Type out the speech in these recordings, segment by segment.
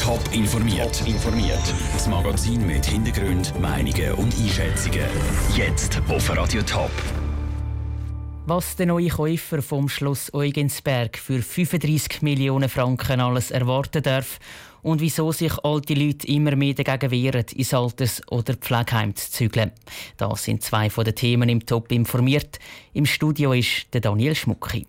Top informiert. informiert. Das Magazin mit Hintergrund, Meinungen und Einschätzungen. Jetzt auf Radio Top. Was der neue Käufer vom Schloss Eugensberg für 35 Millionen Franken alles erwarten darf und wieso sich alte Leute immer mehr dagegen wehren, ins Alters- oder Pflegeheim zu zügeln. Das sind zwei von den Themen im Top informiert. Im Studio ist der Daniel Schmucki.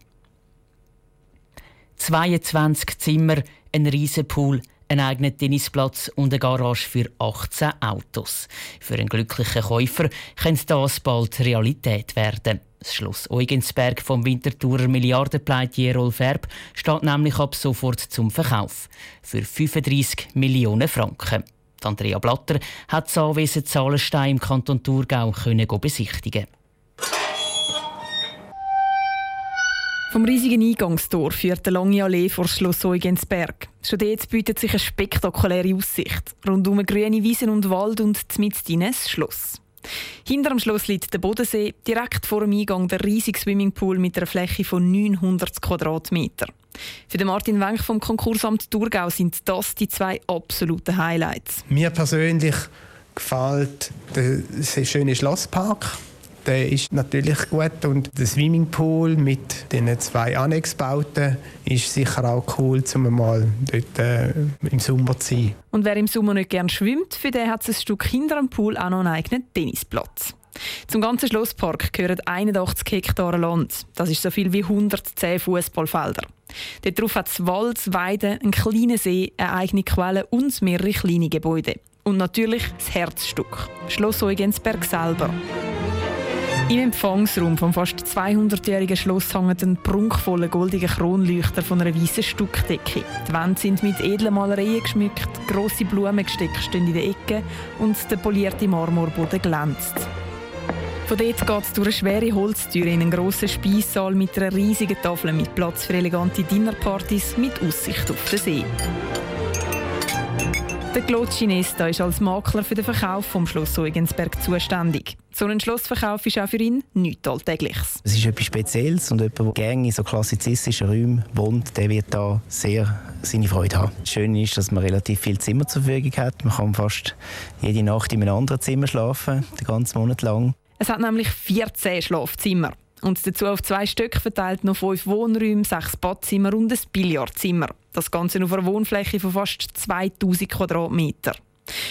22 Zimmer, ein Riesenpool, ein eigener Tennisplatz und eine Garage für 18 Autos. Für einen glücklichen Käufer könnte das bald Realität werden. Das Schloss Eugensberg vom Winterthurer Milliardenpleitier Rolf Erb steht nämlich ab sofort zum Verkauf. Für 35 Millionen Franken. Andrea Blatter hat das Anwesen Zahlenstein im Kanton Thurgau besichtigen Vom riesigen Eingangstor führt eine lange Allee vor Schloss Eugensberg. Schon dort bietet sich eine spektakuläre Aussicht. Rundum grüne Wiesen und Wald und mit ein Schloss. Hinter dem Schloss liegt der Bodensee, direkt vor dem Eingang der riesige Swimmingpool mit einer Fläche von 900 Quadratmetern. Für den Martin Wenk vom Konkursamt Thurgau sind das die zwei absoluten Highlights. Mir persönlich gefällt der schöne Schlosspark der ist natürlich gut und der Swimmingpool mit den zwei Annexbauten ist sicher auch cool, um mal dort äh, im Sommer zu sein. Und wer im Sommer nicht gerne schwimmt, für den hat es ein Stück hinter dem Pool auch noch einen eigenen Tennisplatz. Zum ganzen Schlosspark gehören 81 Hektar Land. Das ist so viel wie 110 Fußballfelder. Darauf hat es Wald, Weiden, einen kleinen See, eine eigene Quelle und mehrere kleine Gebäude. Und natürlich das Herzstück, Schloss Eugensberg selber. Im Empfangsraum vom fast 200-jährigen Schloss hängt ein prunkvoller goldiger Kronleuchter von einer weißen Stuckdecke. Die Wände sind mit edlen Malereien geschmückt, grosse Blumengestecke stehen in den Ecken und der polierte Marmorboden glänzt. Von dort geht es durch eine schwere Holztür in einen grossen Speissaal mit einer riesigen Tafel mit Platz für elegante Dinnerpartys mit Aussicht auf den See. Der Claude Ginesta ist als Makler für den Verkauf vom Schloss Eugensberg zuständig. So ein Schlossverkauf ist auch für ihn nichts Alltägliches. Es ist etwas Spezielles und jemand, der gerne in so klassizistischen Räumen wohnt, der wird da sehr seine Freude haben. Das Schöne ist, dass man relativ viele Zimmer zur Verfügung hat. Man kann fast jede Nacht in einem anderen Zimmer schlafen, den ganzen Monat lang. Es hat nämlich 14 Schlafzimmer. Und dazu auf zwei Stück verteilt noch fünf Wohnräume, sechs Badzimmer und ein Billardzimmer. Das Ganze auf einer Wohnfläche von fast 2000 Quadratmetern.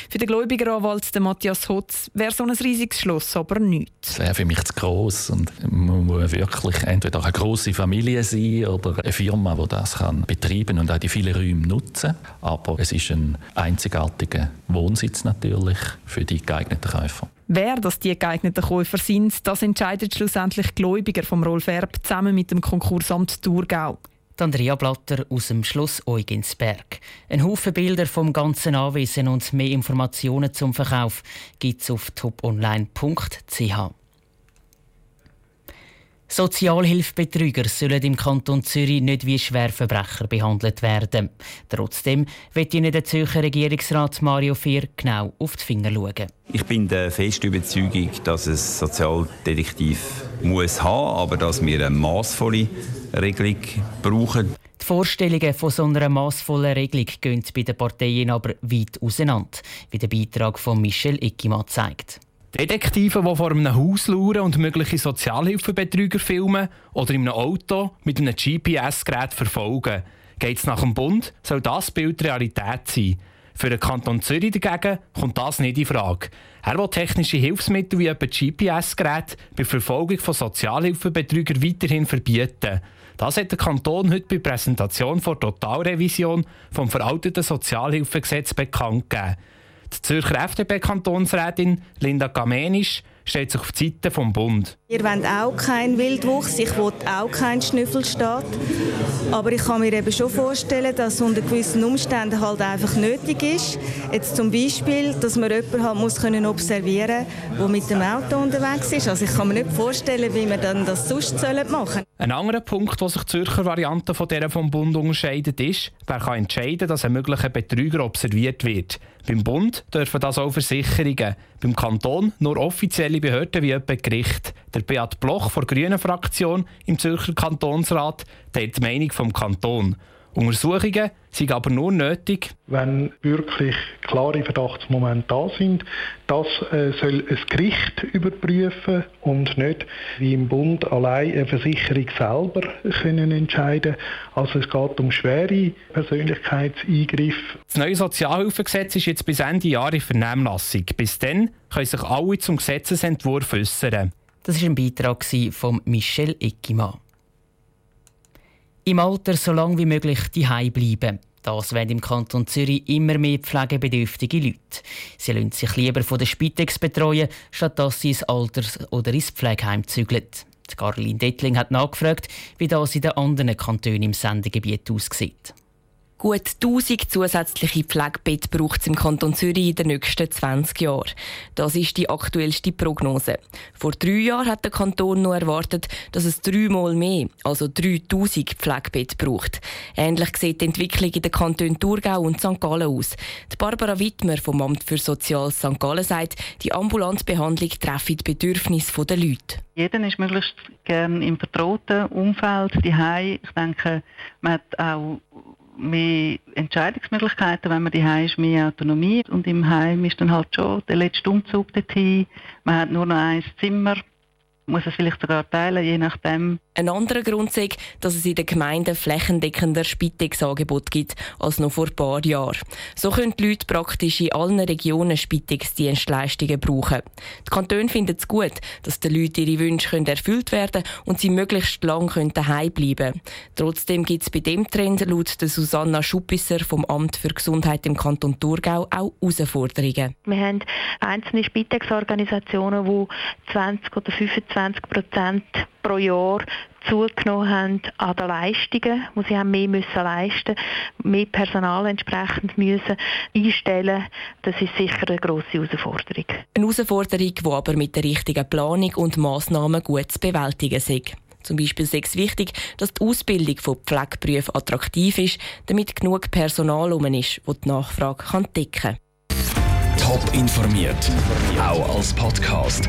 Für den Gläubigeranwalt Matthias Hotz wäre so ein riesiges Schloss aber nichts. Das wäre für mich zu gross und man muss wirklich entweder eine grosse Familie sein oder eine Firma, die das kann betreiben und auch die vielen Räume nutzen. Aber es ist ein einzigartiger Wohnsitz natürlich für die geeigneten Käufer. Wer das die geeigneten Käufer sind, das entscheidet schlussendlich Gläubiger vom Rolf Erb zusammen mit dem Konkursamt Thurgau. Andrea Blatter aus dem Schloss Eugensberg. Ein Haufen Bilder vom ganzen Anwesen und mehr Informationen zum Verkauf gibt es auf toponline.ch. Sozialhilfebetrüger sollen im Kanton Zürich nicht wie Schwerverbrecher behandelt werden. Trotzdem wird Ihnen der Zürcher Regierungsrat Mario Fehr genau auf die Finger schauen. Ich bin der festen Überzeugung, dass es Sozialdetektiv muss haben, aber dass wir eine maßvolle Regelung brauchen. Die Vorstellungen von so einer massvollen Regelung gehen bei den Parteien aber weit auseinander, wie der Beitrag von Michel Ickimann zeigt. Detektive, die vor einem Haus lauern und mögliche Sozialhilfebetrüger filmen oder in einem Auto mit einem GPS-Gerät verfolgen. Geht es nach dem Bund, soll das Bild Realität sein. Für den Kanton Zürich dagegen kommt das nicht in Frage. Er will technische Hilfsmittel wie etwa GPS-Geräte bei Verfolgung von Sozialhilfebetrügern weiterhin verbieten. Das hat der Kanton heute bei Präsentation vor Totalrevision vom veralteten Sozialhilfegesetz bekannt gegeben. Die Zürcher FDP-Kantonsrätin Linda Gamenisch stellt sich auf die Seite vom Bund. Wir wollen auch keinen Wildwuchs, ich will auch keinen Schnüffelstaat. Aber ich kann mir eben schon vorstellen, dass es unter gewissen Umständen halt einfach nötig ist. Jetzt zum Beispiel, dass man jemanden halt muss können observieren muss, der mit dem Auto unterwegs ist. Also ich kann mir nicht vorstellen, wie wir dann das sonst machen sollen. Ein anderer Punkt, wo sich die Zürcher Variante von der vom Bund unterscheidet, ist, wer kann entscheiden, dass ein möglicher Betrüger observiert wird. Beim Bund dürfen das auch Versicherungen, beim Kanton nur offizielle Behörden wie etwa Gericht. Der Beat Bloch der Grünen Fraktion im Zürcher Kantonsrat teilt die Meinung vom Kanton. Untersuchungen sind aber nur nötig, wenn wirklich klare Verdachtsmomente da sind. Das äh, soll ein Gericht überprüfen und nicht wie im Bund allein eine Versicherung selber können entscheiden. Also es geht um schwere Persönlichkeitseingriffe. Das neue Sozialhilfegesetz ist jetzt bis Ende Jahr in Vernehmlassung. Bis dann können sich alle zum Gesetzesentwurf äußern. Das war ein Beitrag von Michel Eckimann. Im Alter so lange wie möglich daheim bleiben. Das wollen im Kanton Zürich immer mehr pflegebedürftige Leute. Sie lassen sich lieber von der Spitex betreuen, statt dass sie ins Alters- oder ins Pflegeheim zügeln. Caroline Dettling hat nachgefragt, wie das in den anderen Kantonen im Sendegebiet aussieht. Gut 1000 zusätzliche Pflegebetten braucht es im Kanton Zürich in den nächsten 20 Jahren. Das ist die aktuellste Prognose. Vor drei Jahren hat der Kanton noch erwartet, dass es dreimal mehr, also 3000 Pflegebetten braucht. Ähnlich sieht die Entwicklung in den Kantonen Thurgau und St. Gallen aus. Die Barbara Wittmer vom Amt für Soziales St. Gallen sagt, die ambulante Behandlung treffe die Bedürfnisse der Leute. Jeder ist möglichst gerne im vertrauten Umfeld, die Ich denke, man hat auch mehr Entscheidungsmöglichkeiten, wenn man die ist, mehr Autonomie. Und im Heim ist dann halt schon der letzte Umzug dorthin. Man hat nur noch ein Zimmer muss es vielleicht sogar teilen, je nachdem. Ein anderer Grund ist, dass es in den Gemeinden flächendeckender Spitex-Angebot gibt als noch vor ein paar Jahren. So können die Leute praktisch in allen Regionen Spitex-Dienstleistungen brauchen. Die Kantone finden es gut, dass den Leuten ihre Wünsche erfüllt werden können und sie möglichst lange daheim bleiben können. Trotzdem gibt es bei dem Trend laut Susanna Schuppisser vom Amt für Gesundheit im Kanton Thurgau auch Herausforderungen. Wir haben einzelne Spitex-Organisationen, die 20 oder 25 20 Prozent pro Jahr zugenommen haben an den Leistungen, wo sie haben mehr müssen leisten, mehr Personal entsprechend müssen einstellen. Das ist sicher eine grosse Herausforderung. Eine Herausforderung, die aber mit der richtigen Planung und Massnahmen gut zu bewältigen ist. Zum Beispiel ist es wichtig, dass die Ausbildung von Pflegeberufen attraktiv ist, damit genug Personal um ist, das die Nachfrage decken kann. Top informiert, auch als Podcast.